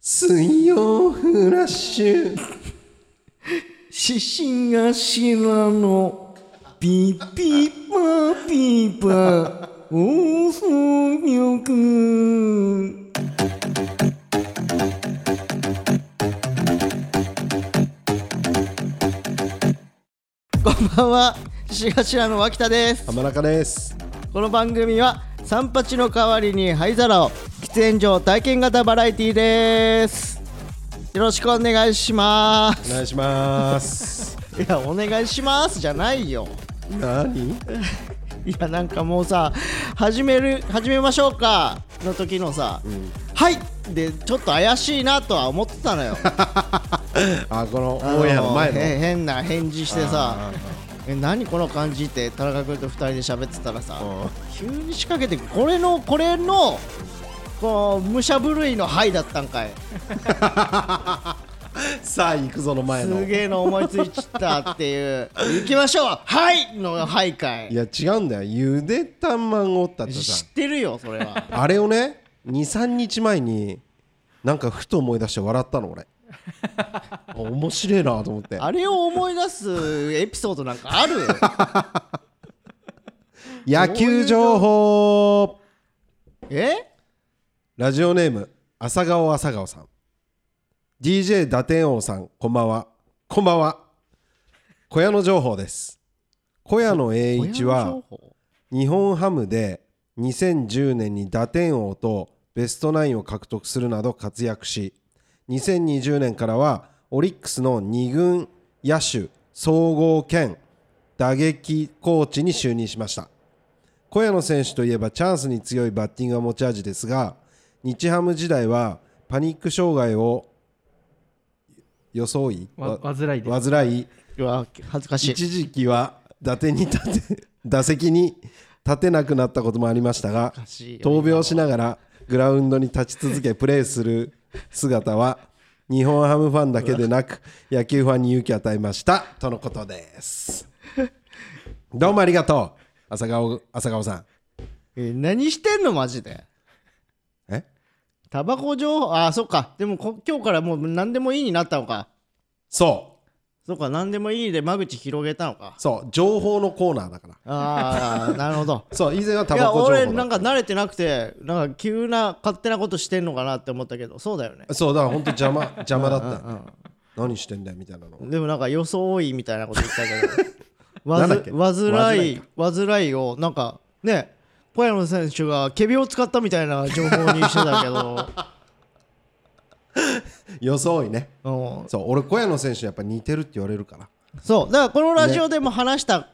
水曜フラッシュ獅子頭のピーピーパーピーパー。放送局こんばんは。獅子頭の脇田です。浜中です。この番組は三八の代わりに灰皿を喫煙所体験型バラエティーです。よろしくお願いします。お願いします。いやお願いしますじゃないよ。何？いやなんかもうさ始める始めましょうか。の時のさ、はい！でちょっと怪しいなとは思ってたのよ。あこのオンエアの前の。へ変な返事してさあえ何この感じって田中君と2人で喋ってたらさうん。急に仕掛けてこれのこれのこう武者震いの「はい」だったんかい。さあ行くぞの前の。すげえの思いついちったっていう。行きましょう。はいの「はい」かい。いや違うんだよ。ゆでたまったって知さってるよそれは。あれをね23日前になんかふと思い出して笑ったの俺。あ面白いなと思って。あれを思い出すエピソードなんかある？野球情報。え？ラジオネーム朝顔朝顔さん。DJ 打点王さんこんばんは。こんばんは。小屋の情報です。小屋の栄一は日本ハムで2010年に打点王とベストナインを獲得するなど活躍し2020年からはオリックスの2軍野手総合兼打撃コーチに就任しました。小屋野選手といえばチャンスに強いバッティングが持ち味ですが日ハム時代はパニック障害を装いわ患いで。す患い。うわ恥ずかしい。一時期は打点に立て 打席に立てなくなったこともありましたが闘病しながらグラウンドに立ち続けプレーする姿は日本ハムファンだけでなく野球ファンに勇気を与えました。とのことです。どうもありがとう朝顔朝顔さん。え何してんのマジで。えタバコ情報あそっか。でもこ今日からもう何でもいいになったのか。そそっか何でもいいで間口広げたのか。うそう。情報のコーナーだから。ああなるほど。そう以前はタいやバコ情報だ俺なんか慣れてなくてなんか急な勝手なことしてんのかなって思ったけどそうだよね。そうだから本当邪魔邪魔だった。よ何してんだよみたいなの。でもなんか装いみたいなこと言ったけど。わなんだっけ？ずわずらい煩い煩いをなんかね小山選手がケビを使ったみたいな情報にしてたけど。装いね。うん。そう俺小屋野選手やっぱ似てるって言われるから。そう。だからこのラジオでも話した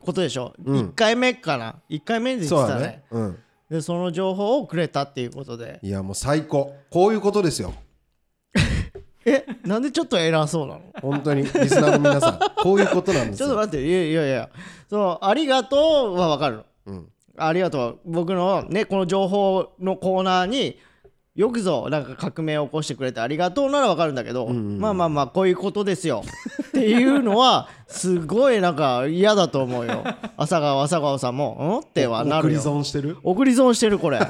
ことでしょ、うん。1回目かな。1回目で言ってたね。ね。うん。でその情報をくれたっていうことで。いやもう最高。こういうことですよ。え？なんでちょっと偉そうなの？本当に。リスナーの皆さん。こういうことなんですよ。ちょっと待って。いやいやいや。そうありがとうは分かるの。うんありがとう。僕のねこの情報のコーナーによくぞなんか革命を起こしてくれてありがとうならわかるんだけど、まあまあまあこういうことですよ。っていうのはすごいなんか嫌だと思うよ。朝川朝川さんも「ん?」ってはな送りるよ損してる？送り損してるこれ。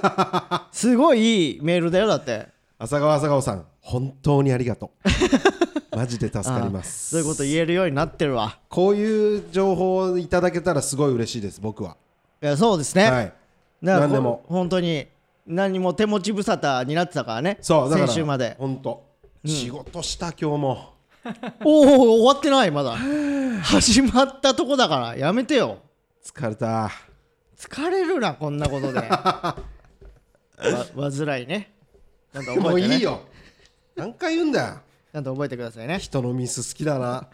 すごいいいメールだよだって。朝川朝顔さん本当にありがとう。マジで助かります。そういうこと言えるようになってるわ。こういう情報をいただけたらすごい嬉しいです僕は。いやそうですね、はい。だから何でも。こ本当に何も手持ち無沙汰になってたからね。そうだから先週まで。本当。仕事した今日も。おお終わってないまだ。始まったとこだから。やめてよ。疲れた。疲れるなこんなことで。わ煩いね。ちゃんとも覚えて、ね、ういいよ。何回言うんだよちゃんと覚えてくださいね。人のミス好きだな。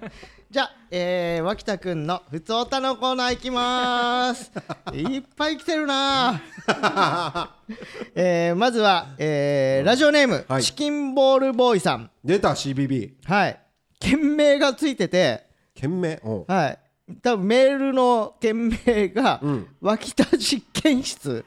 じゃあ、えー、脇田くんのふつおたのコーナーいきまーす。いっぱい来てるな。えー、まずは、えー、ラジオネーム、はい。チキンボールボーイさん。出た CBB はい。件名がついてて。件名？うん。はい多分メールの件名が、うん。脇田実験室。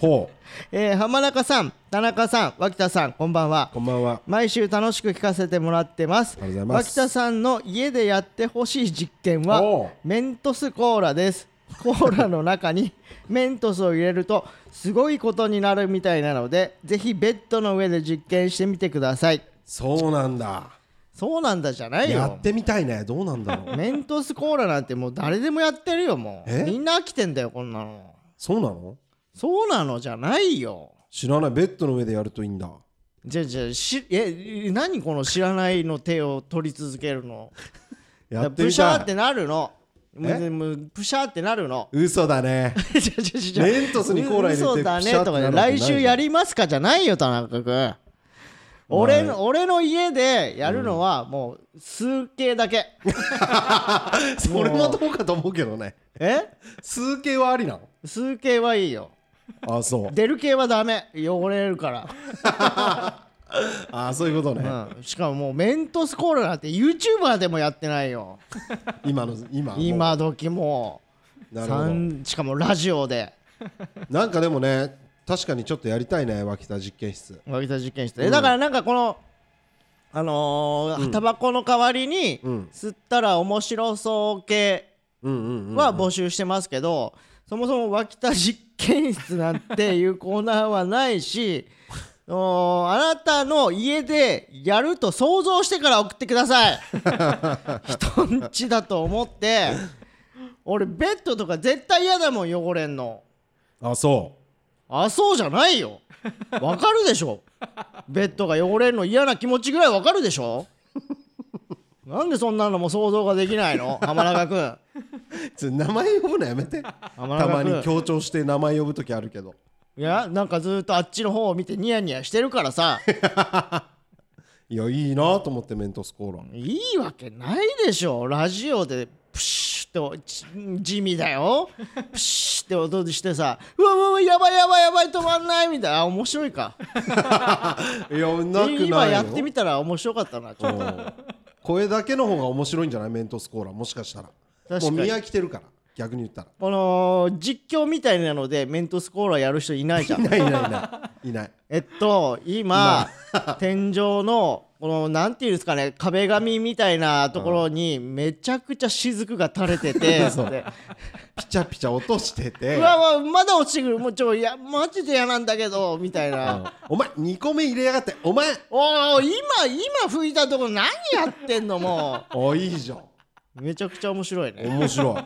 ほ えー浜中さん、田中さん、脇田さん、こんばんは。う。こんばんは。毎週楽しく聞かせてもらってます。ありがとうございます。脇田さんの家でやってほしい実験はメントスコーラです。コーラの中に メントスを入れるとすごいことになるみたいなのでぜひベッドの上で実験してみてください。そうなんだそうなんだじゃないよ。やってみたいね。どうなんだろう。メントスコーラなんてもう誰でもやってるよもう。え？みんな飽きてんだよこんなの。そうなの？そうなのじゃないよ。知らない。ベッドの上でやるといいんだ。じゃあじゃあしえ何この知らないの手を取り続けるの？やってプみたい。シャーってなるの？もえ？うもうプシャーってなるの？嘘だね。じゃじゃじゃメントスにコーラ入れて嘘だねとかね。なるわけない来週やりますか？じゃないよ田中君俺の俺の家でやるのはもう数形だけ、それはどうかと思うけどね。え？数形はありなの？数形はいいよ。あそう。出る系はダメ。汚れるから、あそういうことね、うん、しかももうメントスコーラなんて YouTuber でもやってないよ。今の今今時もう。なるほど。三しかもラジオで。なんかでもね確かにちょっとやりたいね脇田実験室。脇田実験室、えだからなんかこのあのータバコの代わりにうん。吸ったら面白そう系うんうんうんは募集してますけど、そもそも脇田実験室なんていうコーナーはないし おーあなたの家でやると想像してから送ってください。人んちだと思って。俺ベッドとか絶対嫌だもん汚れんの。あそあそうじゃないよ。わかるでしょ。ベッドが汚れるの嫌な気持ちぐらいわかるでしょ。なんでそんなのも想像ができないの？浜中君。うつ名前呼ぶのやめて。浜たまに強調して名前呼ぶ時あるけど。いやなんかずっとあっちの方を見てニヤニヤしてるからさ。いやいいなと思ってメントスコーラ。いいわけないでしょ。ラジオでプシュッとち地味だよ。プシュッって音してさうわうわうわやばいやばいやばい止まんないみたいな。あ面白いか。いやなくないよ今やってみたら面白かったなちょっと。うん。声だけの方が面白いんじゃない？メントスコーラ。もしかしたら。確かに。もう見飽きてるから。逆に言ったら。この実況みたいなのでメントスコーラやる人いないじゃん。いないいないいない。いない。えっと今天井のこのなんていうんですかね壁紙みたいなところにめちゃくちゃ雫が垂れててでピチャピチャ落としてて。うわうわまだ落ちてくる。もうちょいやマジで嫌なんだけどみたいな。お前2個目入れやがって。お前。おお今今吹いたとこ何やってんのもおいいじゃん。うめちゃくちゃ面白いね。面白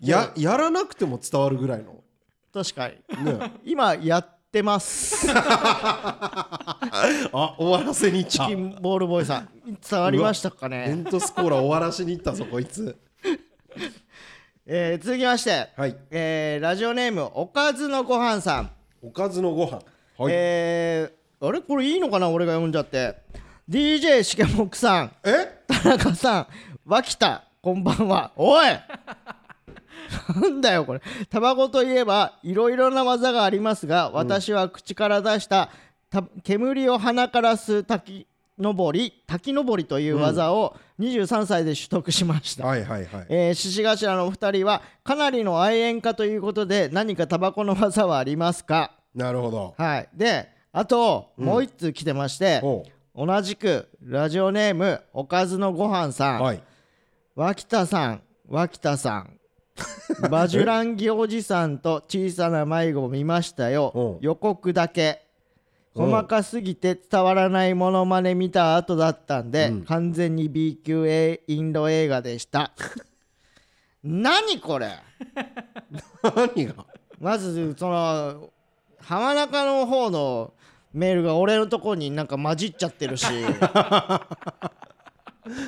い。ややらなくても伝わるぐらいの。確かに。ね。今やってます。あ終わらせにチキンボールボーイさん伝わりましたかメねントスコーラ終わらしに行ったぞこいつ。えー続きましてはい。えーラジオネームおかずのごはんさん。おかずのご飯はい。えーあれ？これいいのかな？俺が読んじゃって。DJ しげもくさん。え？田中さん。脇田。こんばんは。おい なんだよこれ。タバコといえばいろいろな技がありますが私は口から出したた煙を鼻から吸う滝登り滝登りという技を23歳で取得しました、はいはいはい。えー獅子頭のお二人はかなりの愛煙家ということで何かタバコの技はありますか？なるほど。はい。であと、もう一通来てましておう。同じくラジオネームおかずのごはんさん、はい。脇田さん脇田さん バジュランギおじさんと小さな迷子を見ましたよ。うん。予告だけ。うん。細かすぎて伝わらないモノマネ見た後だったんで、うん。完全に B 級インド映画でした。何これ？何が？まずその浜中の方のメールが俺のとこになんか混じっちゃってるし。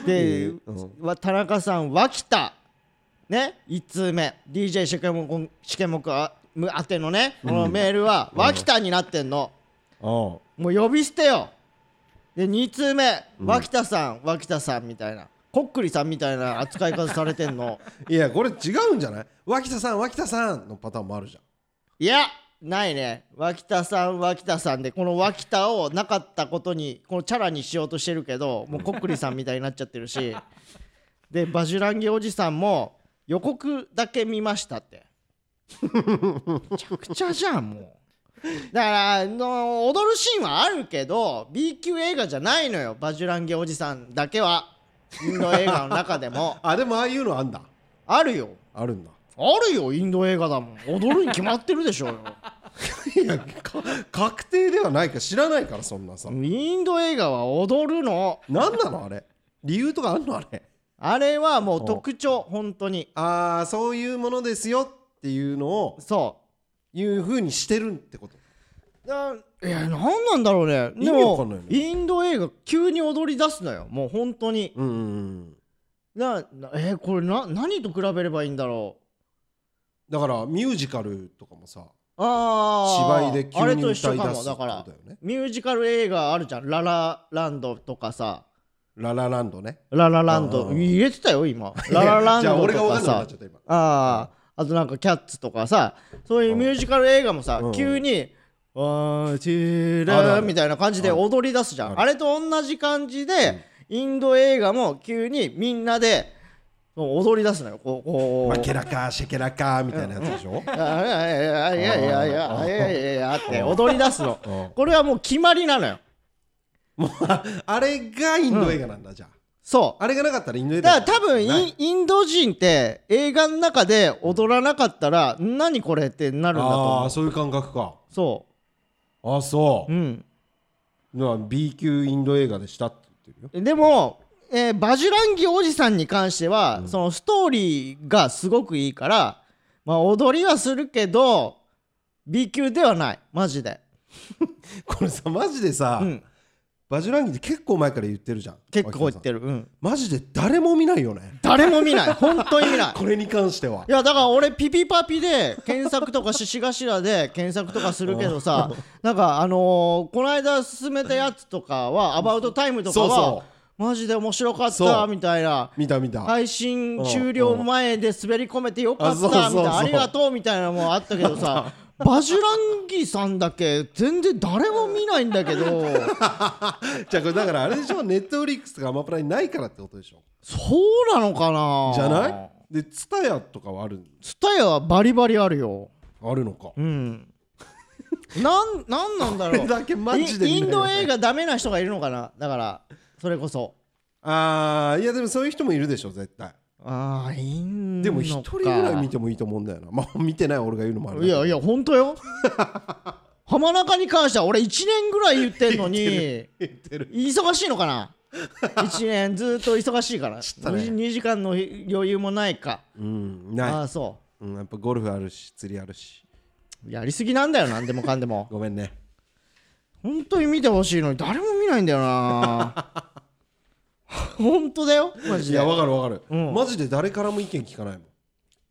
で、うん。わ田中さん脇田ね1通目。DJ 試験目試験目あむ宛てのね。このメールは脇田になってんの、おもう呼び捨てよ。で2通目。脇田さん脇田さんみたいな。こっくりさんみたいな扱い方されてんの。う いやこれ違うんじゃない？脇田さん脇田さんのパターンもあるじゃん。いやないね。脇田さん脇田さんでこの脇田をなかったことにこのチャラにしようとしてるけどもうこっくりさんみたいになっちゃってるし。でバジュランゲおじさんも予告だけ見ましたって。めちゃくちゃじゃんもう。だからあの踊るシーンはあるけど B 級映画じゃないのよバジュランゲおじさんだけは。インド映画の中でも。あでもああいうのあんだ。あるよ。あるんだ。あるよインド映画だもん。踊るに決まってるでしょうよ。いやか確定ではないか知らないからそんなさ。インド映画は踊るの。何なのあれ？理由とかあんのあれ？あれはもう特徴本当に。ああそういうものですよっていうのをそいうふうにしてるってこと。うだいや何なんだろうね。意でもインド映画急に踊り出すのよ。もう本当に。うんうんうん。ななえーこれな何と比べればいいんだろう。だからミュージカルとかもさああ芝居で急あれにと一緒か歌い出すってもだからことだよねミュージカル映画あるじゃん。ララランドとかさララランドね。ララランド。うんうんうん。入れてたよ今。ララランじゃあドとかさあああとなんかキャッツとかさそういうミュージカル映画もさ、うん急に「ワンチーラー」みたいな感じで踊り出すじゃん。あれと同じ感じで、インド映画も急にみんなで踊り出すのよ。こうこう。マケラカーシェケラカーみたいなやつでしょ？あいやいやいやいやいやいやいやいやいやって踊り出すの。うん。これはもう決まりなのよもうああれがインド映画なんだじゃあ。そう。あれがなかったらインド映画だから多分ない。インインド人って映画の中で踊らなかったら何これってなるんだとあ思う。あそういう感覚か。そあそう。うん。だから B 級インド映画でしたって言ってるよ。でも、えーバジュランギおじさんに関しては、そのストーリーがすごくいいから、まあ、踊りはするけど B 級ではない。マジで、これさマジでさ、うん、バジュランギって結構前から言ってるじゃん。結構言っる。てる、うん、マジで誰も見ないよね。誰も見ない。本当に見ない。これに関しては。いやだから俺ピピパピで検索とか獅子頭で検索とかするけどさ なんかあのーこの間進めたやつとかはアバウトタイムとかはそうそマジで面白かったみたいな。見た見た、配信終了前で滑り込めてよかったみたいなありがとうみたいなのもあったけどさ バジュランギさんだけ全然誰も見ないんだけど。じゃあこれだからあれでしょネットフリックスとかアマプラにないからってことでしょそうなのかな？じゃない？でツタヤとかはあるツタヤはバリバリあるよ。あるのか。うん。なんなんなんだろう。だけマジでイインド映画ダメな人がいるのかな？だからそれこそ。あーいやでもそういう人もいるでしょ絶対ああいいんでも一人ぐらい見てもいいと思うんだよな。まあ見てない俺が言うのもあるいやいや本当よ。浜中に関しては俺1年ぐらい言ってんのに忙しいのかな？1年ずっと忙しいから。ね。2, 時間の余裕もないか。うんあなあそい、うん、やっぱゴルフあるし釣りあるし。うやりすぎなんだよなんでもかんでもごめんね本当に見てほしいのに誰も見ないんだよな 本当だよ。マジで。いやわかるわかる、うん。マジで誰からも意見聞かないもん、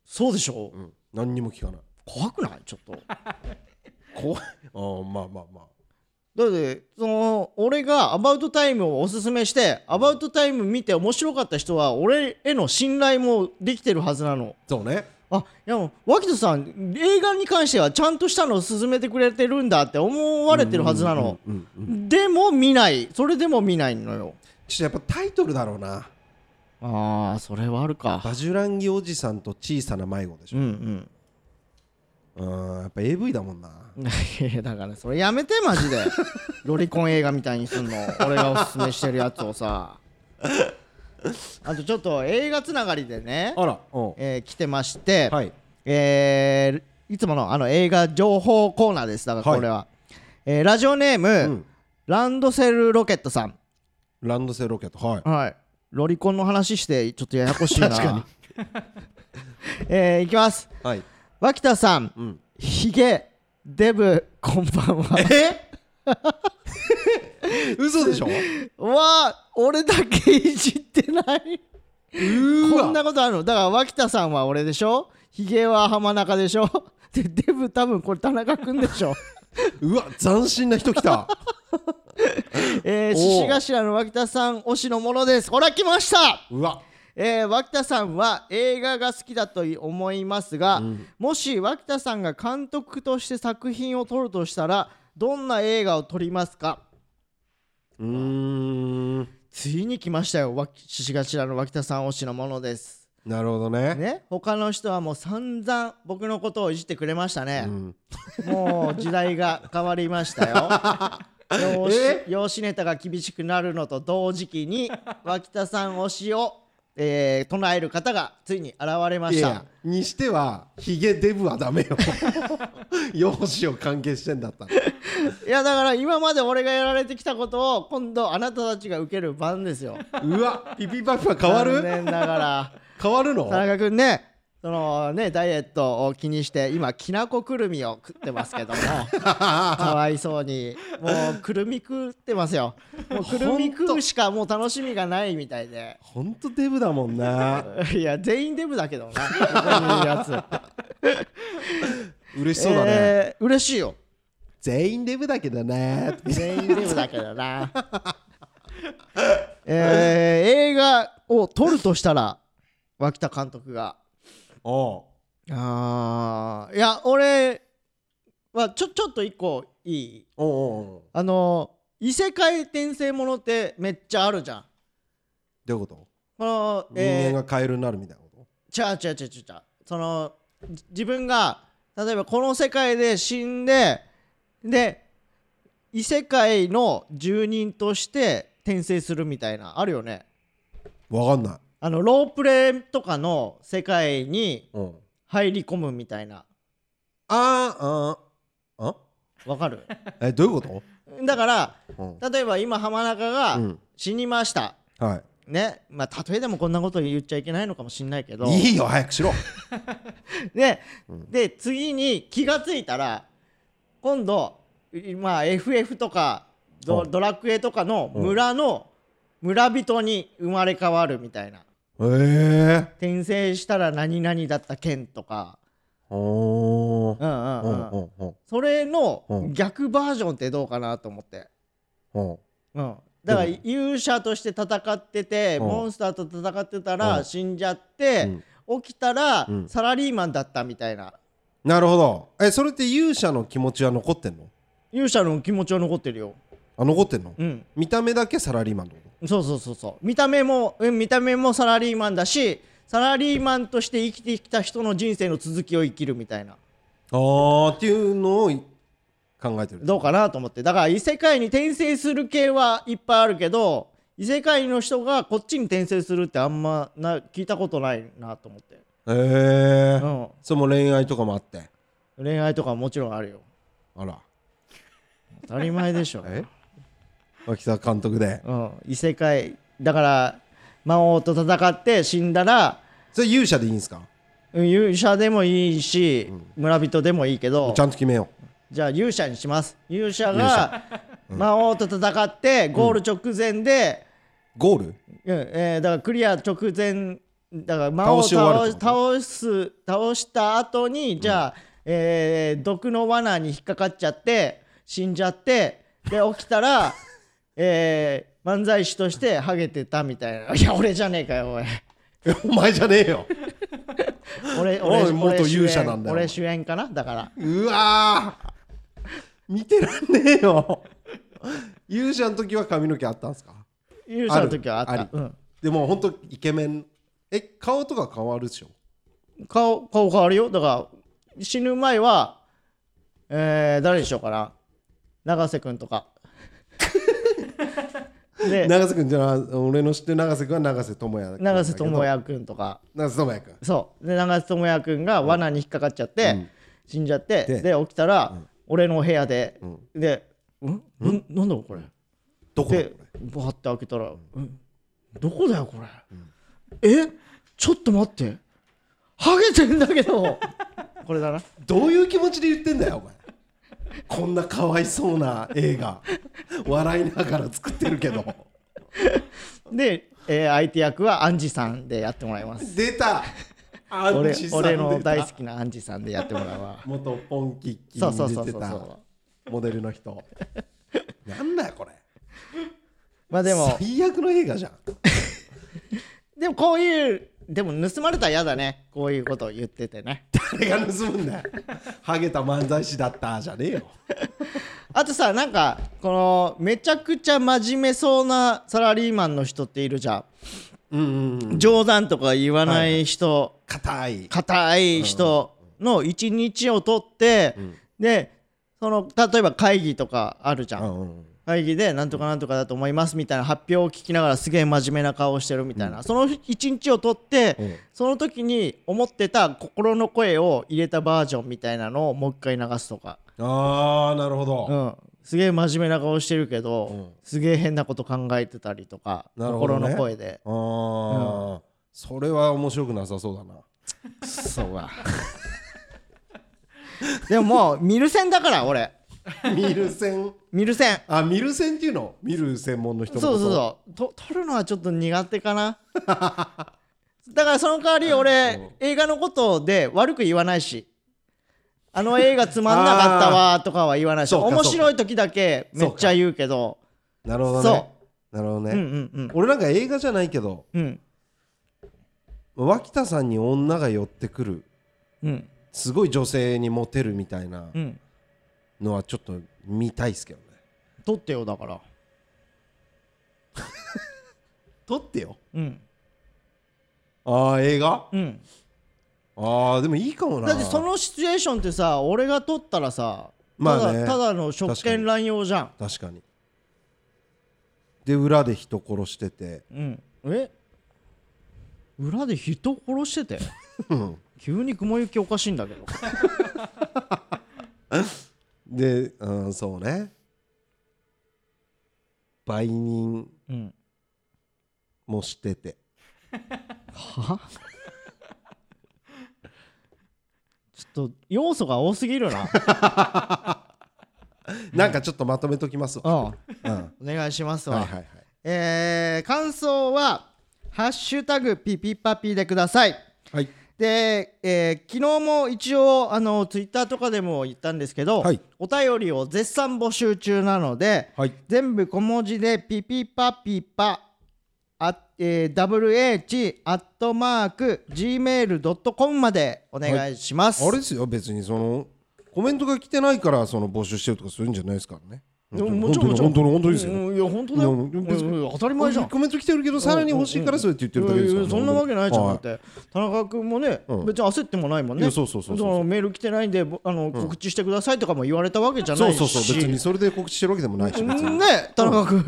そうでしょ。うん、何にも聞かない。怖くない？ちょっと。怖い。あーまあまあまあ。だってその俺がアバウトタイムをおすすめしてアバウトタイム見て面白かった人は俺への信頼もできてるはずなの。そうね。あいやもう脇田さん映画に関してはちゃんとしたのを勧めてくれてるんだって思われてるはずなの、うんうんうん。でも見ない。それでも見ないのよちょっとやっぱタイトルだろうな。ああそれはあるか。バジュランギおじさんと小さな迷子でしょ、うんうん。うん、やっぱ AV だもんな。いやだからそれやめてマジで。ロリコン映画みたいにすんの。俺がおすすめしてるやつをさ。あとちょっと映画つながりでね。あらうん。えー来てまして、はい。えーいつものあの映画情報コーナーです。だからこれは、えーラジオネーム、うん。ランドセルロケットさんランドセルロケット。はい。はい。ロリコンの話してちょっとややこしいな。確かに。えーいきます。はい。脇田さん。うん。ヒゲデブこんばんは。え？嘘でしょ？うわあ俺だけいじってない。こんなことあるの？だから脇田さんは俺でしょ？ヒゲは浜中でしょ？でデブ多分これ田中君でしょ？うわ斬新な人来た え獅子頭の脇田さん推しのものです。ほら来ました。うわ。えー、脇田さんは映画が好きだと思いますが、もし脇田さんが監督として作品を撮るとしたらどんな映画を撮りますか？うーん。ついに来ましたよ脇獅子頭の脇田さん推しのものです。なるほどね。ね？他の人はもう散々僕のことをいじってくれましたね。う、ん。もう時代が変わりましたよ 容え？姿容姿ネタが厳しくなるのと同時期に 脇田さん推しをえー唱える方がついに現れました。いやにしてはヒゲデブはダメよ。容姿を関係してんだったら。いやだから今まで俺がやられてきたことを今度あなたたちが受ける番ですよ。うわピピパピは変わる？残念ながら。変わるの？田中君ねそのねダイエットを気にして今きなこくるみを食ってますけども かわいそうに。もうくるみ食ってますよ。もうくるみ食うしかもう楽しみがないみたいで。ほんとデブだもんな。いや全員デブだけどな。ここにいるやつ。嬉しそうだね、えー嬉しいよ。全員デブだけどね全員デブだけどな。えー映画を撮るとしたら脇田監督がおうあー。いや俺はちょちょっと一個いい？おうおあの異世界転生ものってめっちゃあるじゃん。どういうこと？この、人えー。間がカエルになるみたいなこと？ちゃうちゃうちゃうちゃうちゃう。そのじ自分が例えばこの世界で死んでで異世界の住人として転生するみたいなあるよね。わかんないあのロープレイとかの世界にうん。入り込むみたいな。あーあーあわかる？えどういうこだからと、例えば今浜中がうん。死にました、うん、はい。ね？まあ例えでもこんなこと言っちゃいけないのかもしんないけど。いいよ早くしろ。で,、で次に気がついたら今度いまあ FF とかドうん。ドラクエとかの村の村人に生まれ変わるみたいなへえ。転生したら何々だった剣とか。おー。うんうんううん。んうんうん。それのうん逆バージョンってどうかなと思って、うん。うん、だから勇者として戦っててうん。モンスターと戦ってたうん。ら死んじゃって起きたらうん。サラリーマンだったみたいな。なるほど。えそれって勇者の気持ちは残ってんの？勇者の気持ちは残ってるよ。あ残ってんの？うん。見た目だけサラリーマンってこそうそうそうそう。見た目もうん見た目もサラリーマンだしサラリーマンとして生きてきた人の人生の続きを生きるみたいな。とあーっていうのをい考えてる。どうかなと思って。だから異世界に転生する系はいっぱいあるけど異世界の人がこっちに転生するってあんまな聞いたことないなと思って、へえうん、それも恋愛とかもあって。恋愛とかもちろんあるよ。あら。当たり前でしょ、え？脇田監督で。うん、異世界。だから魔王と戦って死んだらそれ勇者でいいんすか？うん勇者でもいいし、村人でもいいけどちゃんと決めよじゃあ勇者にします。勇者が魔王と戦ってゴール直前で、うゴール？うんえーだからクリア直前だから魔王を倒倒す倒した後にじゃあ、えー毒の罠に引っかかっちゃって死んじゃってで起きたら、えー漫才師としてハゲてたみたいな「いや俺じゃねえかよおい。え お前じゃねえよ。俺俺元俺主演勇者なんだよ俺主演かな？だから。うわー。見てらんねえよ。勇者の時は髪の毛あったんすか？勇者の時はあった。うん、でもほんとイケメン。え顔とか変わるでしょ？顔顔変わるよ。だから死ぬ前はえー誰にしようかな？永瀬君とかで永瀬君じゃあ俺の知ってる永瀬君は永瀬智也永瀬智也君とか。永瀬智也君。そう。で永瀬智也君が罠に引っかかっちゃって、うん。死んじゃってでで起きたら、俺の部屋で、ん。で「ん？ん？なんだこれ?」どこだでバーって開けたら「うん？どこだよこれ、え？ちょっと待って。ハゲてんだけど。これだな。どういう気持ちで言ってんだよお前こんなかわいそうな映画。笑いながら作ってるけど。で、えー相手役はアンジさんでやってもらいます。出た。俺俺の大好出きなアンジさんでやってもらうわ。た元ポンキッキそうそうに出てたう。モデルの人。なんだよこれ。まあでも。最悪の映画じゃん。でもこういうでも盗まれたら嫌だね。こういうことを言っててね。誰が盗むんだよ。ハゲた漫才師だったじゃねえよ。あとさなんかこのめちゃくちゃ真面目そうなサラリーマンの人っているじゃうんうんうん。ん冗談とか言わない人。硬い。硬い人の一日を取って、でその例えば会議とかあるじゃん会議でなんとかなんとかだと思いますみたいな発表を聞きながらすげえ真面目な顔をしてるみたいな、その一日をとって、うん。その時に思ってた心の声を入れたバージョンみたいなのをもう一回流すとか、ああなるほど、うん、すげえ真面目な顔してるけど、うん。すげえ変なこと考えてたりとか、ね。心の声で。ああ、それは面白くなさそうだな。そうか でももう見る線だから俺 見る線。見る線。あ見る線っていうの？見る専門の人そうそうそう。と撮るのはちょっと苦手かな。だからその代わり俺映画のことで悪く言わないし。あの映画つまんなかったわとかは言わないし。面白い時だけめっちゃ言うけど。うなるほどね。そなるほどね、うんうんうん。俺なんか映画じゃないけどうん。脇田さんに女が寄ってくる。うん。すごい女性にモテるみたいな。うんのはちょっと見たいっすけどね。撮ってよだから。撮ってよ？うん。ああ映画？うん。ああでもいいかもな。だってそのシチュエーションってさ俺が撮ったらさまあね。ただただの職権乱用じゃん。確かに。で裏で人殺してて。うん。え？裏で人殺してて？うん。急に雲行きおかしいんだけど で、うん、そうね。売人うん。もしてて。は？ちょっと要素が多すぎるな。なんかちょっとまとめときますわ、うん。うん、お願いしますわ、はいはいはい。えー感想は「ハッシュタグピピパピ」でください。はいで、えー昨日も一応あのツイッターとかでも言ったんですけど、はい。お便りを絶賛募集中なので、はい。全部小文字でピピパピパあ、えー、WH アットマーク Gmail.com までお願いします、あれですよ別にそのコメントが来てないからその募集してるとかするんじゃないですからねもちろんもちろん。本当に本当にですよ、うんいや本当だよ、当たり前じゃん。コメント来てるけどさらに欲しいからそうやって言ってるだけですから、そんなわけないじゃん、はい。だって。田中君もね、うん。別に焦ってもないもんね。そうそうそうそうのメール来てないんでぼあの、告知してくださいとかも言われたわけじゃないし。そうそうそう別にそれで告知してるわけでもないしね田中君、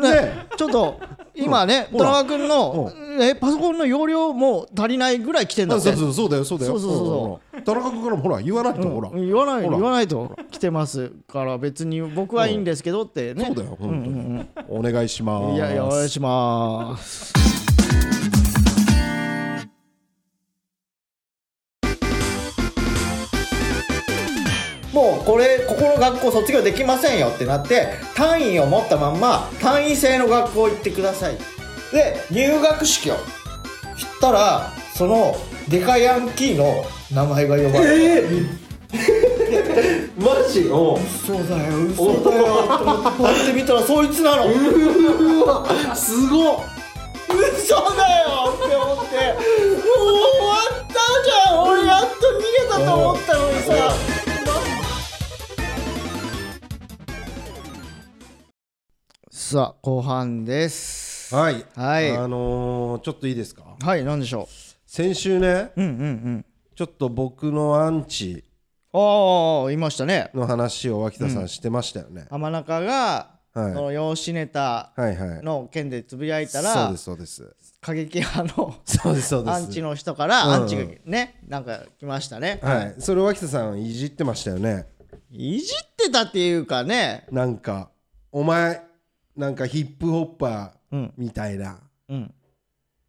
ねちょっと今ね、田中君の、えパソコンの容量も足りないぐらい来てんだって。あそうそうそうだよそうだよ。そうそうそう田中君からもほら言わないと、ほら。言わない言わないと来てますから別に僕はいいんですけどってね、そうだよ本当に、お願いします。いやいやお願いしますもうこれここの学校卒業できませんよってなって単位を持ったまんま単位制の学校行ってください。で入学式をしたらそのデカヤンキーの名前が呼ばれる、マジ？お嘘だよ嘘だよ。と思ってパッて見たらそいつなの。すごっ。嘘だよって思って。もう終わったじゃん。俺やっと逃げたと思ったのにささあ後半です。はい。はい。あのー、ちょっといいですか？はい何でしょ先週ねううんうんうん。ちょっと僕のアンチああいましたね。の話を脇田さんしてましたよね、浜中がはい。その養子ネタの件でつぶやいたそうらですそうです。過激派のそうですそうです。アンチの人からアンチがねなんか来ましたね。はい。それを脇田さんいじってましたよね。いじってたっていうかね。なんかお前なんかヒップホッパーうん。みたいなうん。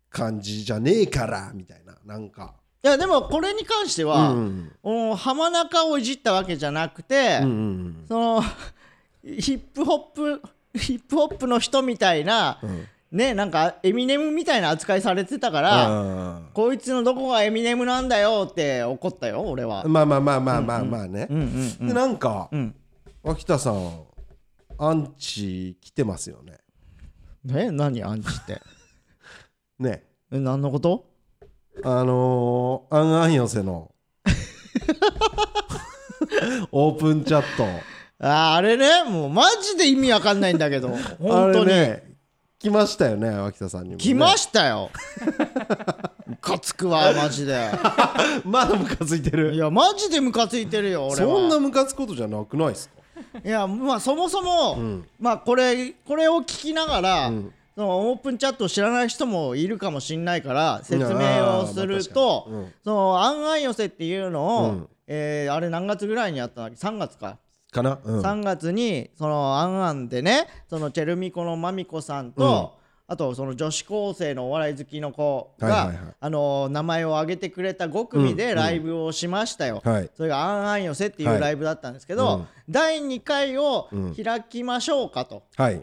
感じじゃねえからみたいな。なんか。いやでもこれに関しては、うん。お浜中をいじったわけじゃなくて、うんうんその ヒップホップヒップホップの人みたいな、うん。ねなんかエミネムみたいな扱いされてたから、あこいつのどこがエミネムなんだよって怒ったよ俺は。ー。まあまあまあまあまあまあね。うんうんうん。でなんかうん。脇田さんアンチ来てますよね。え何アンチって？ね。え何のこと？あのー、アンアン寄せの。オープンチャット。あーあれねもうマジで意味わかんないんだけど。本当に、ね来ましたよね脇田さんにも、ね、来ましたよ。ムカつくわマジで。まだムカついているやマジでムカついてるよ俺は。そんなムカつくことじゃなくないですか？いやまあそもそも、まあこれこれを聞きながら、そのオープンチャットを知らない人もいるかもしれないから説明をすると、まあその案外寄せっていうのを、うん。えーあれ何月ぐらいにやったんだっけ3月か、かな、うん、3月にその「あんあん」でねそのチェルミコのまみこさんと、あとその女子高生のお笑い好きの子が、はいはいはい。あの名前を挙げてくれた5組でライブをしましたよ。はい。それが「あんあん寄せ」っていはいうライブだったんですけど、うん。第2回を開きましょうかと。はい。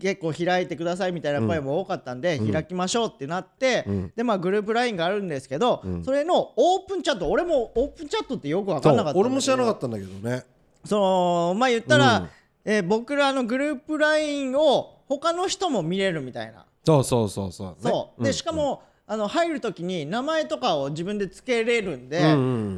結構開いてくださいみたいな声も多かったんで、開きましょうってなって、ん。でまあグループ LINE があるんですけど、それのオープンチャット俺もオープンチャットってよく分かんなかった俺も知らなかったんだけどね。そのまあ言ったら、うん。えー僕らのグループ LINE を他の人も見れるみたいな、そうそうそうそう、ね、そうでしかも、あの入る時に名前とかを自分でつけれるんで、うんう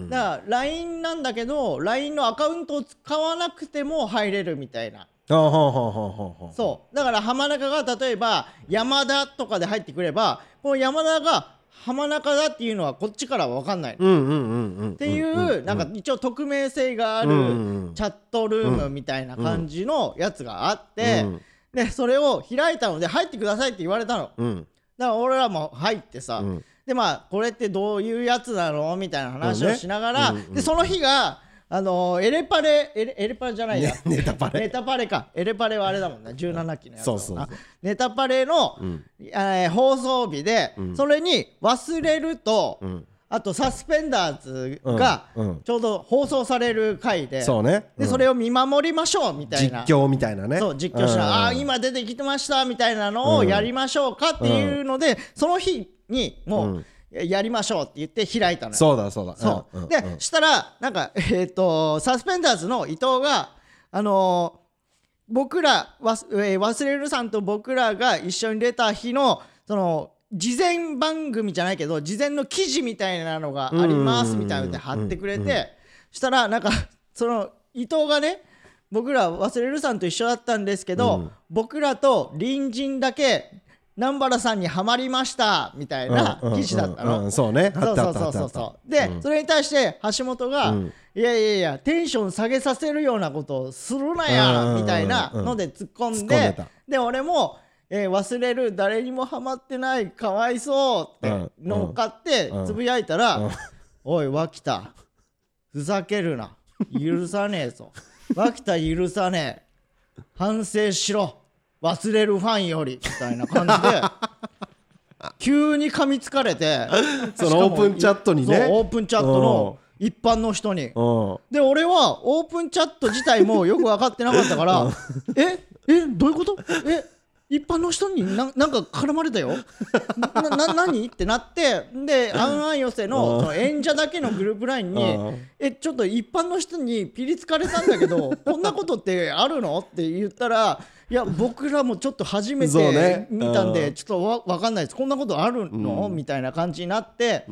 んだから LINE なんだけど LINE のアカウントを使わなくても入れるみたいな。そう。だから浜中が例えば山田とかで入ってくればこの山田が浜中だっていうのはこっちからは分かんない、っうんうんうんうん。ていうなんか一応匿名性があるうんうんチャットルームみたいな感じのやつがあって、うんでそれを開いたので入ってくださいって言われたの。だかうんら俺らも入ってさ、うん。でまあこれってどういうやつなのみたいな話をしながら、うんうんでその日があのーエレパレエレエレパレじゃないや、ねネタパレ。ネタパレか。エレパレはあれだもんね。17期のやつそうそうそう。ネタパレの、ん。えー放送日で、それに忘れると、んあとサスペンダーズがちょうど放送される回で、そうね。でうん。それを見守りましょうみたい実な況みたいなね。そう実況しながら、ああー今出てきてましたみたいなのをやりましょうかっていうので、その日にもう、やりましょうって言って開いたのよ。そうだそうだ。そう、で、したらなんかえっ、とサスペンダーズの伊藤があのー僕らわす、えー忘れるさんと僕らが一緒に出た日のその事前番組じゃないけど事前の記事みたいなのがありますみたいなので貼ってくれてしたらなんかその伊藤がね僕ら忘れるさんと一緒だったんですけど、僕らと隣人だけ南原さんにはまりましたみたいな記事だったの。うんうん。うんそうねそうそうそうそう。そうで、それに対して橋本が、いやいやいやテンション下げさせるようなことをするなや、うんみたいなので突っ込んでで俺も、えー忘れる誰にもハマってないかわいそうってうん。乗っかってうん。つぶやいたら、うんおい脇田ふざけるな許さねえぞ脇田許さねえ反省しろ忘れるファンよりみたいな感じで 急に噛みつかれてそのオープンチャットにね。オープンチャットの一般の人に。うん。で俺はオープンチャット自体もよく分かってなかったからええどういうこと？え一般の人にななんか絡まれたよ。なな何？ってなってであん。あん寄せのその演者だけのグループラインにうん。えちょっと一般の人にピリつかれたんだけどこんなことってあるの？って言ったらいや僕らもちょっと初めてね。見たんうんでちょっとわ分かんないです。こんなことあるの、みたいな感じになって、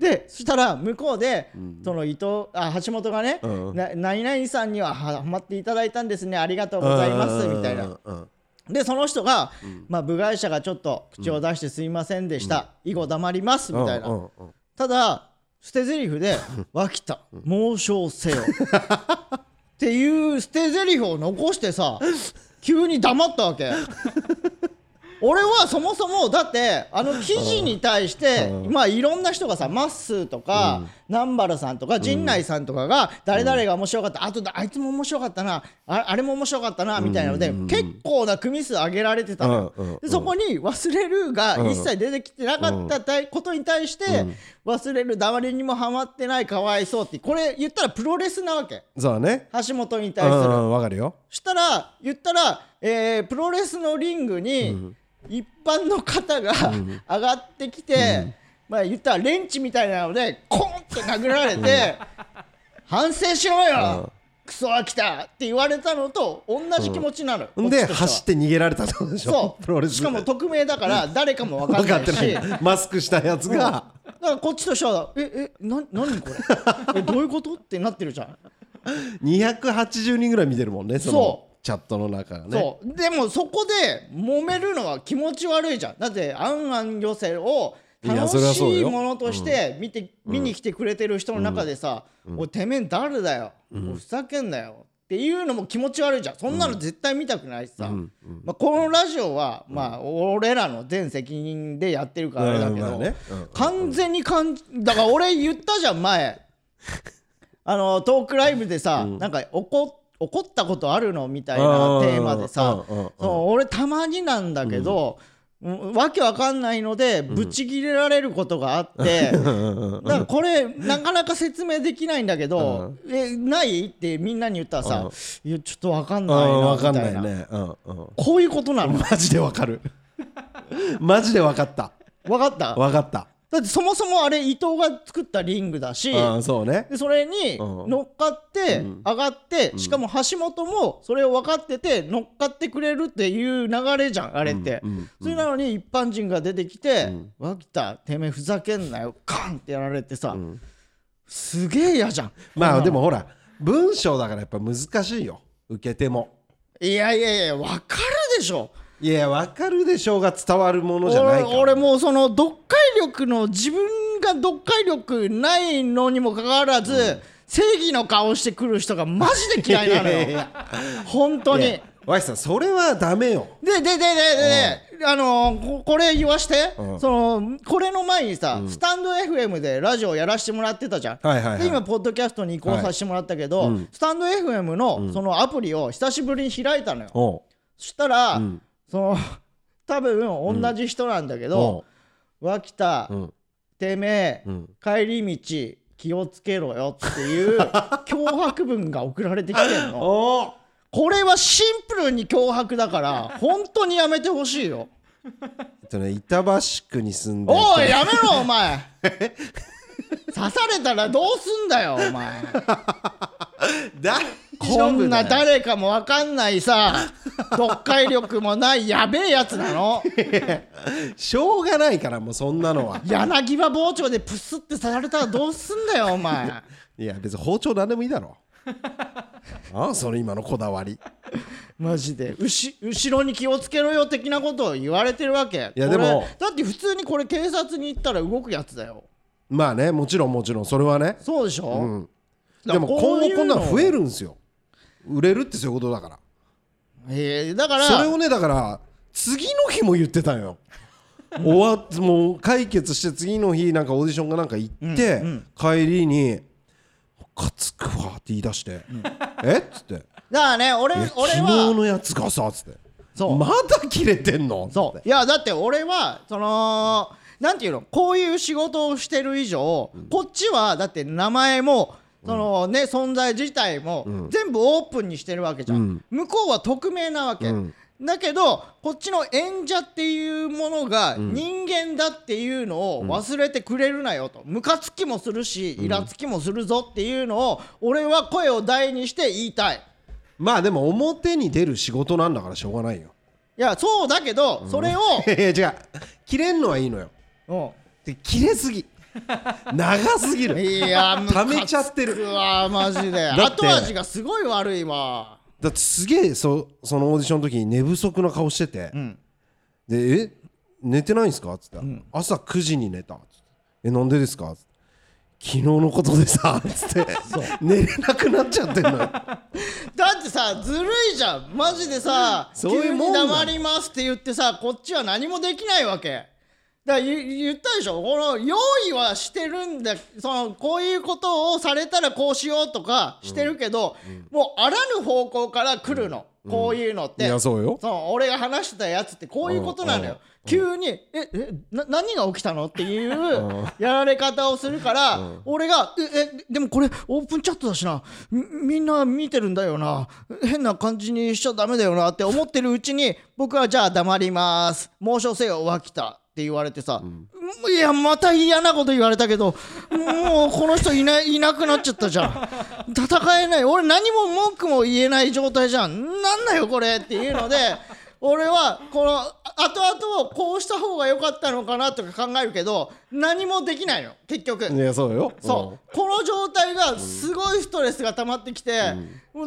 でそしたら向こうで、その伊藤あ橋本がね、うん。な何々さんにははまっていただいたんですね。ありがとうございます。みたいなうん。うんでその人が、まあ、部外者がちょっと口を出してすいませんでした、以後黙りますみたいな、ただ捨て台詞で「脇田猛省せよ」っていう捨て台詞を残してさ 急に黙ったわけ俺はそもそもだってあの記事に対してまあいろんな人がさまっすーとか南原さんとか陣内さんとかが誰々が面白かったあとあいつも面白かったなああれも面白かったなみたいなので結構な組数上げられてたのでそこに「忘れる」が一切出てきてなかったことに対して「忘れる誰にもハマってないかわいそう」ってこれ言ったらプロレスなわけ。そうだね。橋本にう対する。わかるよ。したら言ったら、えープロレスのリングに一般の方が上がってきて、まあ言ったらレンチみたいなのでコーンって殴られて「反省しろよ、クソ飽きた!」って言われたのと同じ気持ちなの、こっちで走って逃げられたそう。しかも匿名だから誰かも分かってんない。しマスクしたやつが。だからこっちとしては「ええな何これ？えどういうこと?」ってなってるじゃん。280人ぐらい見てるもんねそチャットの中がね。そう。でもそこで揉めるのは気持ち悪いじゃん。だってあんあん寄せを楽しいものとして見て、見に来てくれてる人の中でさ「おいてめえ誰だよ、おいふざけんなよ」っていうのも気持ち悪いじゃん。そんなの絶対見たくないしさ、まあ、このラジオは、まあ俺らの全責任でやってるからあれだけど、ね。うん。完全にかんだから俺言ったじゃん前。あのトークライブでさ、なんか怒怒ったことあるのみたいなテーマでさ俺たまになんだけど、うん。わけわかんないのでブチギレられることがあって、だからこれなかなか説明できないんだけど「えない?」ってみんなに言ったらさ「いやちょっとわかんうんないな」わかんないみたいなね。うんうん。こういうことなの？マジでわかる。マジでわかった。わかった？わかっただってそもそもあれ伊藤が作ったリングだしうんそうね。でそれにうん。乗っかって上がって、しかも橋本もそれを分かってて乗っかってくれるっていう流れじゃんあれって、うんうんそれなのに一般人が出てきて「脇田てめえふざけんなよカン!」ってやられてさ、すげえ嫌じゃん。まあでもほら文章だからやっぱ難しいよ。受けても。いやいやいや分かるでしょいやわかるでしょうが伝わるものじゃないから。俺俺もうその読解力の自分が読解力ないのにもかかわらず、正義の顔してくる人がマジで嫌いなのよ。本当に。ワイさんそれはダメよ。ででででで、あのーここれ言わして、うん。そのこれの前にさ、スタンド FM でラジオやらせてもらってたじゃん、はいはいはい。で今ポッドキャストに移行させてもらったけど、スタンド FM のそのアプリを久しぶりに開いたのよ、そしたら、んその多分同じ人なんだけおど、脇田、うん。てめえ、ん。帰り道気をつけろよっていう 脅迫文が送られてきてんの。これはシンプルに脅迫だから本当にやめてほしいよ。えっとね板橋区に住んでおいやめろお前 刺されたらどうすんだよお前。大こんな誰かも分かんないさ 読解力もないやべえやつなの。しょうがないからもうそんなのは。柳葉包丁でプスって刺されたらどうすんだよお前。いや別に包丁なんでもいいだろ。ああその今のこだわり。マジで。うし後ろに気をつけろよ的なことを言われてるわけ。いやでもだって普通にこれ警察に行ったら動くやつだよまあねもちろんもちろん。それはね。そうでしょ、うん。だでも今後こんなの増えるるんですよ。売れるってそういうことだから。えーだから。それをねだから次の日も言ってたよ。終わってもう解決して次の日なんかオーディションがなんか行って、帰りに「ムカつくわ」って言い出して「え？っ?」つって。だからね俺「え俺昨日はのやつがさ」つって。そう。まだ切れてんの?」そう。いやだって俺はそのなんていうの？こういう仕事をしてる以上、こっちはだって名前もそのね、存在自体も全部オープンにしてるわけじゃん、向こうは匿名なわけ、だけどこっちの演者っていうものが人間だっていうのを忘れてくれるなよと。ムカつきもするしイラつきもするぞっていうのを俺は声を大にして言いたい。まあでも表に出る仕事なんだからしょうがないよ。いやそうだけどそれを、いや違う。切れんのはいいのよ。うんで切れすぎ。長すぎる。いや溜めちゃってる。わマジで。後味がすごい悪いわ。だってすげえそそのオーディションの時に寝不足な顔してて、ん。で「え寝てないんすか?」っつったら、朝9時に寝た」っつって。えなんでですか?」っつって。昨日のことでさ」っつって。寝れなくなっちゃってんのよ。だってさずるいじゃん。マジでさそういう急にもんだ。黙りますって言ってさこっちは何もできないわけだ言言ったでしょ。この用意はしてるんだ。そのこういうことをされたらこうしようとかしてるけど、もうあらぬ方向から来るの、こういうのって。いやそうよ。その俺が話してたやつってこういうことなのよ。急に「ええな何が起きたの?」っていうやられ方をするから俺が「ええでもこれオープンチャットだしな。みみんな見てるんだよな。変な感じにしちゃダメだよな」って思ってるうちに僕は「じゃあ黙ります。猛暑せよ脇田」って言われてさ、いやまた嫌なこと言われたけどもうこの人いない いなくなっちゃったじゃん。戦えない。俺何も文句も言えない状態じゃん。なんだよこれっていうので俺はこの後々こうした方が良かったのかなとか考えるけど何もできないの。結局。いやそうよ。そう。この状態がすごいストレスが溜まってきて、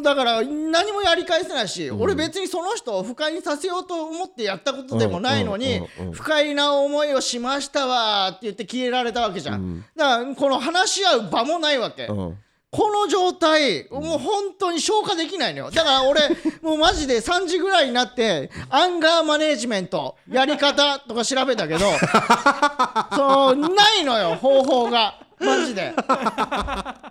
だから何もやり返せないし、俺別にその人を不快にさせようと思ってやったことでもないのに、うん。うん。うん。うん。不快な思いをしましたわって言って消えられたわけじゃん、だからこの話し合う場もないわけ、うんこの状態もう本当に消化できないのよ。だから俺 もうマジで3時ぐらいになってアンガーマネージメントやり方とか調べたけど そうないのよ方法がマジで。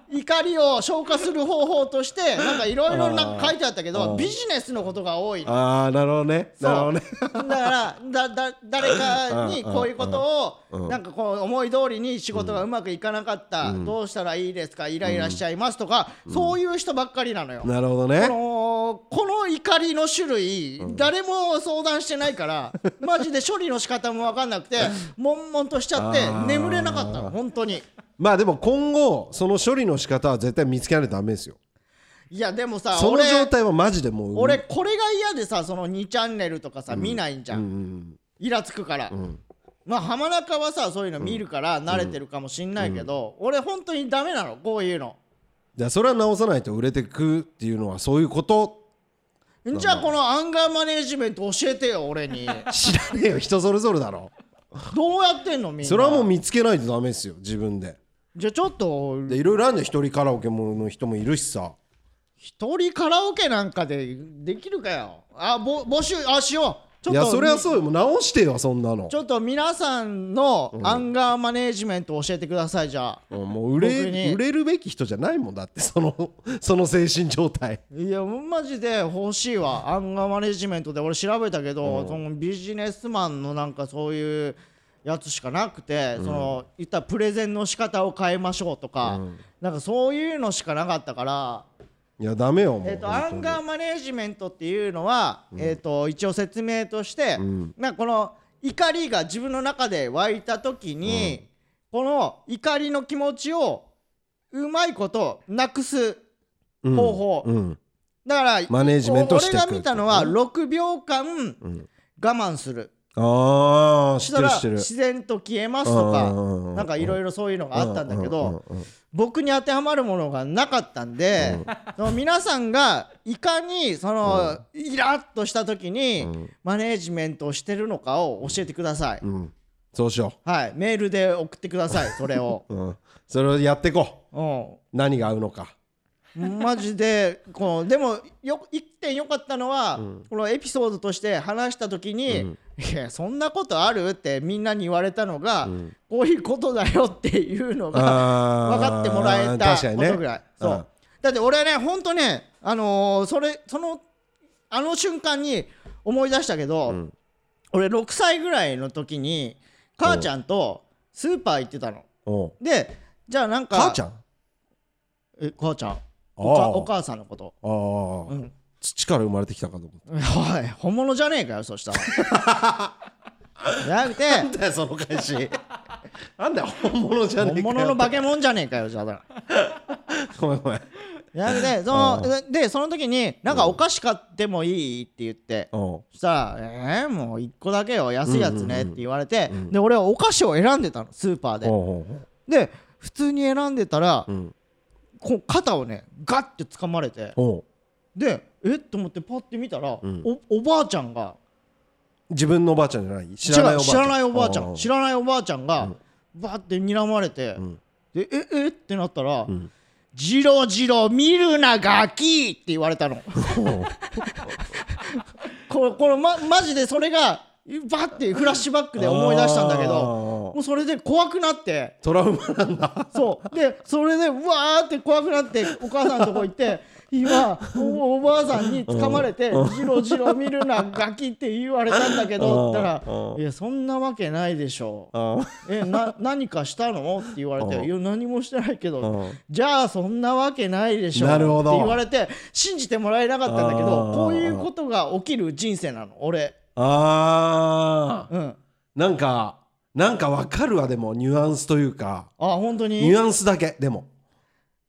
怒りを消化する方法としてなんかいろいろ書いてあったけどビジネスのことが多いの。ああなるほどね。なるほどね。だからだだ誰かにこういうことをなんかこう思い通りに仕事がうまくいかなかった、どうしたらいいですかイライラしちゃいますとか、そういう人ばっかりなのよ。なるほどね。このこの怒りの種類、誰も相談してないからマジで処理の仕方も分かんなくて悶々としちゃって眠れなかったの本当にまあでも今後その処理の仕方は絶対見つけないとダメですよ。いやでもさその俺状態はマジでもう俺これが嫌でさその2チャンネルとかさ、見ないんじゃん、うんイラつくから、ん。まあ浜中はさそういうの見るから慣れてるかもしんないけど、俺本当にダメなのこういうの。じゃあそれは直さないと売れてくっていうのはそういうこと？じゃあこのアンガーマネージメント教えてよ俺に。知らねえよ。人それぞれだろ。どうやってんのみんな。それはもう見つけないとダメですよ自分でじゃあちょっとでいろいろあるんだよ一人カラオケもの人もいるしさ。一人カラオケなんかでできるかよ。あぼ募集あしよう。ちょっといやそれはそうよ。もう直してよそんなの。ちょっと皆さんのアンガーマネージメント教えてくださいじゃあ。うんもう売僕に。れ売れるべき人じゃないもんだってそのその精神状態。いやマジで欲しいわ。アンガーマネジメントで。俺調べたけど、そのビジネスマンのなんかそういうやつしかなくて、その言ったらプレゼンの仕方を変えましょうとか、なんかそういうのしかなかったから、いやダメよえー、とアンガーマネジメントっていうのは、えー、と一応説明として、なんかこの怒りが自分の中で湧いた時に、この怒りの気持ちをうまいことなくすうん。方法、うん。だからマネージメントしていく俺が見たのは6秒間我慢する、ああ知そしてたらっる知ってる。自然と消えますとかなんかいろいろそういうのがあったんだけうんど僕に当てはまるものがなかったんでその皆さんがいかにそのイラッとした時にマネージメントをしてるのかを教えてください。うん。そうしよはい。メールで送ってくださいそれを。それをやっていこう。うん。何が合うのかマジでこうでもよ一点良かったのは、このエピソードとして話した時に、いやそんなことある？ってみんなに言われたのが、こういうことだよっていうのが分かってもらえたことぐらい、そう。うん。だって俺ねほんとねあのーそれそのあの瞬間に思い出したけど、俺6歳ぐらいの時に母ちゃんとスーパー行ってたの。でじゃあなんか母ちゃん？え母ちゃんお母さんのこと。ああ、うん。土から生まれてきたかと思っおい本物じゃねえかよそしたら。じゃなくて。たなんだよその返し。なんだよ本物じゃねえ本かよ。物の化け物じゃねえかよじゃあ。ごめんごめん。じゃなくてそのでその時になんかお菓子買ってもいいって言って。そしたら「えー、もう1個だけよ安いやつね」って言われて。で俺はお菓子を選んでたのスーパーで。で普通に選んでたらんこう肩をねガッて掴まれてでえ？っと思ってパッて見たらおおばあちゃんが自分のおばあちゃんじゃない？知知らないおばあちゃん。知らないおばあちゃおうおうん知らないおばあちゃんがバーって睨まれて、でええ？ってなったら「じろじろ見るなガキ!」って言われたの。これこれ、ま、マジでそれがバッてフラッシュバックで思い出したんだけどもうそれで怖くなって。トラウマなんだ。そう。でそれでうわーって怖くなってお母さんのとこ行って今おおばあさんに掴まれて「じろじろ見るなガキ」って言われたんだけどったら「いやそんなわけないでしょ」あえな何かしたの？って言われて「うん。いや何もしてないけどうん。じゃあそんなわけないでしょ」なるほど。って言われて信じてもらえなかったんだけあどーこういうことが起きる人生なの俺あー。うん。なんかなんかわかるわでもニュアンスというか。あ本当に？ニュアンスだけでも。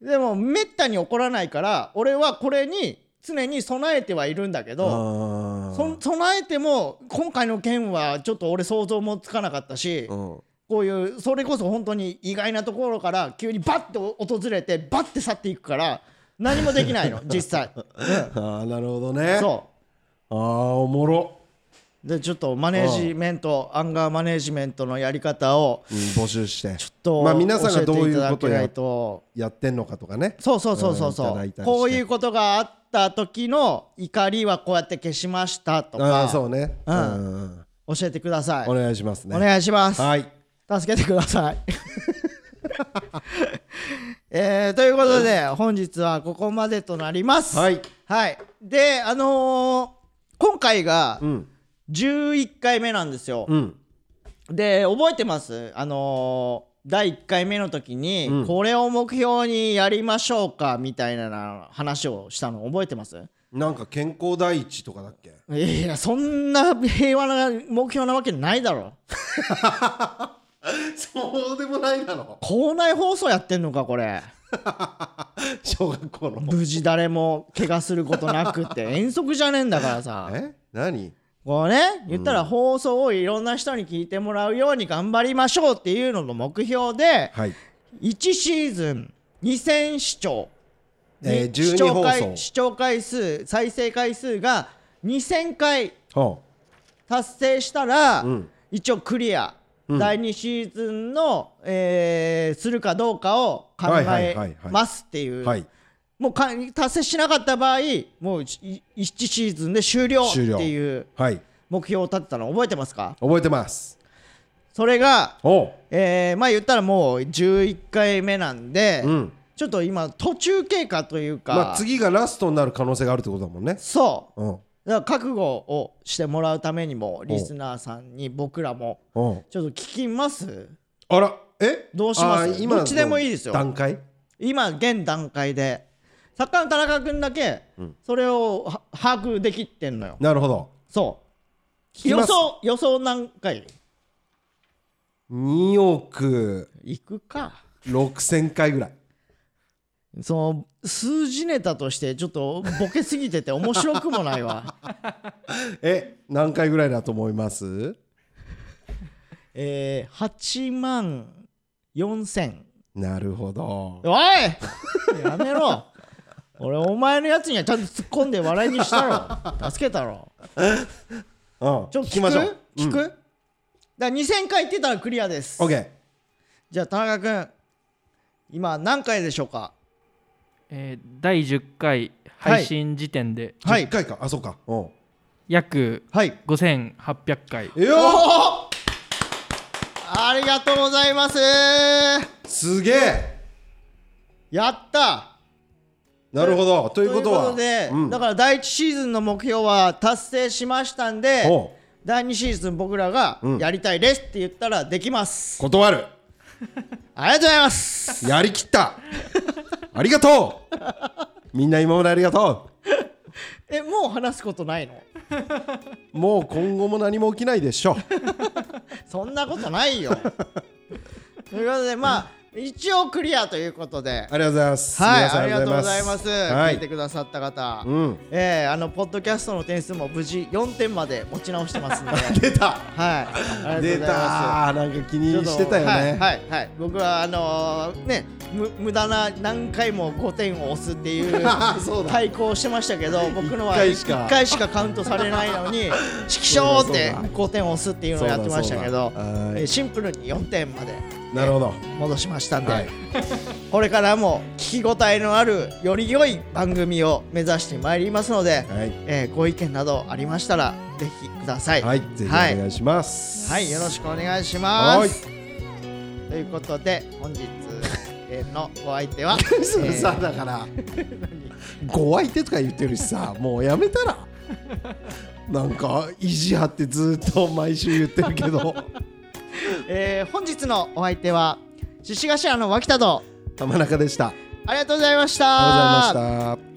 でもめったに起こらないから俺はこれに常に備えてはいるんだけど備えても今回の件はちょっと俺想像もつかなかったし、うん。こういうそれこそ本当に意外なところから急にバッて訪れてバッて去っていくから何もできないの 実際、あーなるほどね。そあーおもろ。うでちょっとマネージメントアンガーマネージメントのやり方をうん募集して。ちょっとまあ皆さんがどういうことややってんのかとかね。そうそうそうそうそう。ただいたりして。こういうことがあった時の怒りはこうやって消しましたとああかそうね。うん。うん。教えてください。お願いしますね。お願いします。はい。助けてください。えーということで本日はここまでとなります。はい。はい。であのー今回がうん11回目なんですよ、うん。で覚えてます？あのー第1回目の時に、うん。これを目標にやりましょうかみたいな話をしたの覚えてます？なんか健康第一とかだっけ？いやそんな平和な目標なわけないだろ。そうでもないだろ校内放送やってんのかこれ。小学校の。無事誰も怪我することなくって。遠足じゃねえんだからさ。え？何？こうね言ったら放送をいろんな人に聞いてもらうように頑張りましょうっていうのの目標ではい。1シーズン2000視聴、えーに12視聴回視聴回数再生回数が2000回ほ達成したら、うん。一応クリア、うん。第2シーズンの、えーするかどうかを考はいはいえはいはいますってい。ううはいもうか達成しなかった場合もう1シーズンで終了っていうはい。目標を立てたの覚えてますか？覚えてます。それが、えーまあ言ったらもう11回目なんで、うん。ちょっと今途中経過というか、まあ次がラストになる可能性があるってことだもんね。そう。うん。だから覚悟をしてもらうためにもリスナーさんに僕らもう。んちょっと聞きます？あら。え？どうします？今どっちでもいいですよ。段階？今現段階で作家の田中君だけそれをは把握できてんのよ。なるほど。そう。予想予想何回？2億。いくか。6000回ぐらい。その数字ネタとしてちょっとボケすぎてて面白くもないわ。え何回ぐらいだと思います？えー、8万4000なるほど。おい！やめろ 俺お前のやつにはちゃんと突っ込んで笑いにしたろ。助けたろ。うん。ちょっと聞きましょう。聞く、だから2000回言ってたらクリアです。オッケーじゃあ田中君今何回でしょうか？えー第10回配信時点で。はい。10回か。あそうか。うん。約はい。5800回。えよありがとうございます。すげえ！やったなるほど。ということはで、うん。だから第1シーズンの目標は達成しましたんで第2シーズン僕らがうん。やりたいですって言ったらできます、断る。ありがとうございます。やりきった。ありがとう。みんな今までありがとえもう話すことないの？うもう今後も何も起きないでしょ そんなことないよ。ということでまあ一応クリアということで。ありがとうございます。はいありがとうございます、はい。聞いてくださった方、うん。えー、あのポッドキャストの点数も無事4点まで持ち直してますんで。はい。出た。ありがとう出ございます。たなんか気にしてたよね、はいはいはい。僕はあのーねむ無駄な何回も5点を押すっていう 対抗してましたけど 僕のは一回しか。1回しかカウントされないのに「指揮賞!」って5点押すっていうのをやってましたけどえーシンプルに4点までなるほど。戻しましたんで、はい。これからも聞き応えのあるより良い番組を目指してまいりますので、はい。えーご意見などありましたらぜひください。はいぜひおはい願いします。はい、よろしくお願いしまはい。す。ということで本日えーのお相手はそれさだから。ご相手とか言ってるしさもうやめたら。なんか意地張ってずっと毎週言ってるけど えー本日のお相手は獅子頭の脇田と浜中でしたありありがとうございました。がとうございました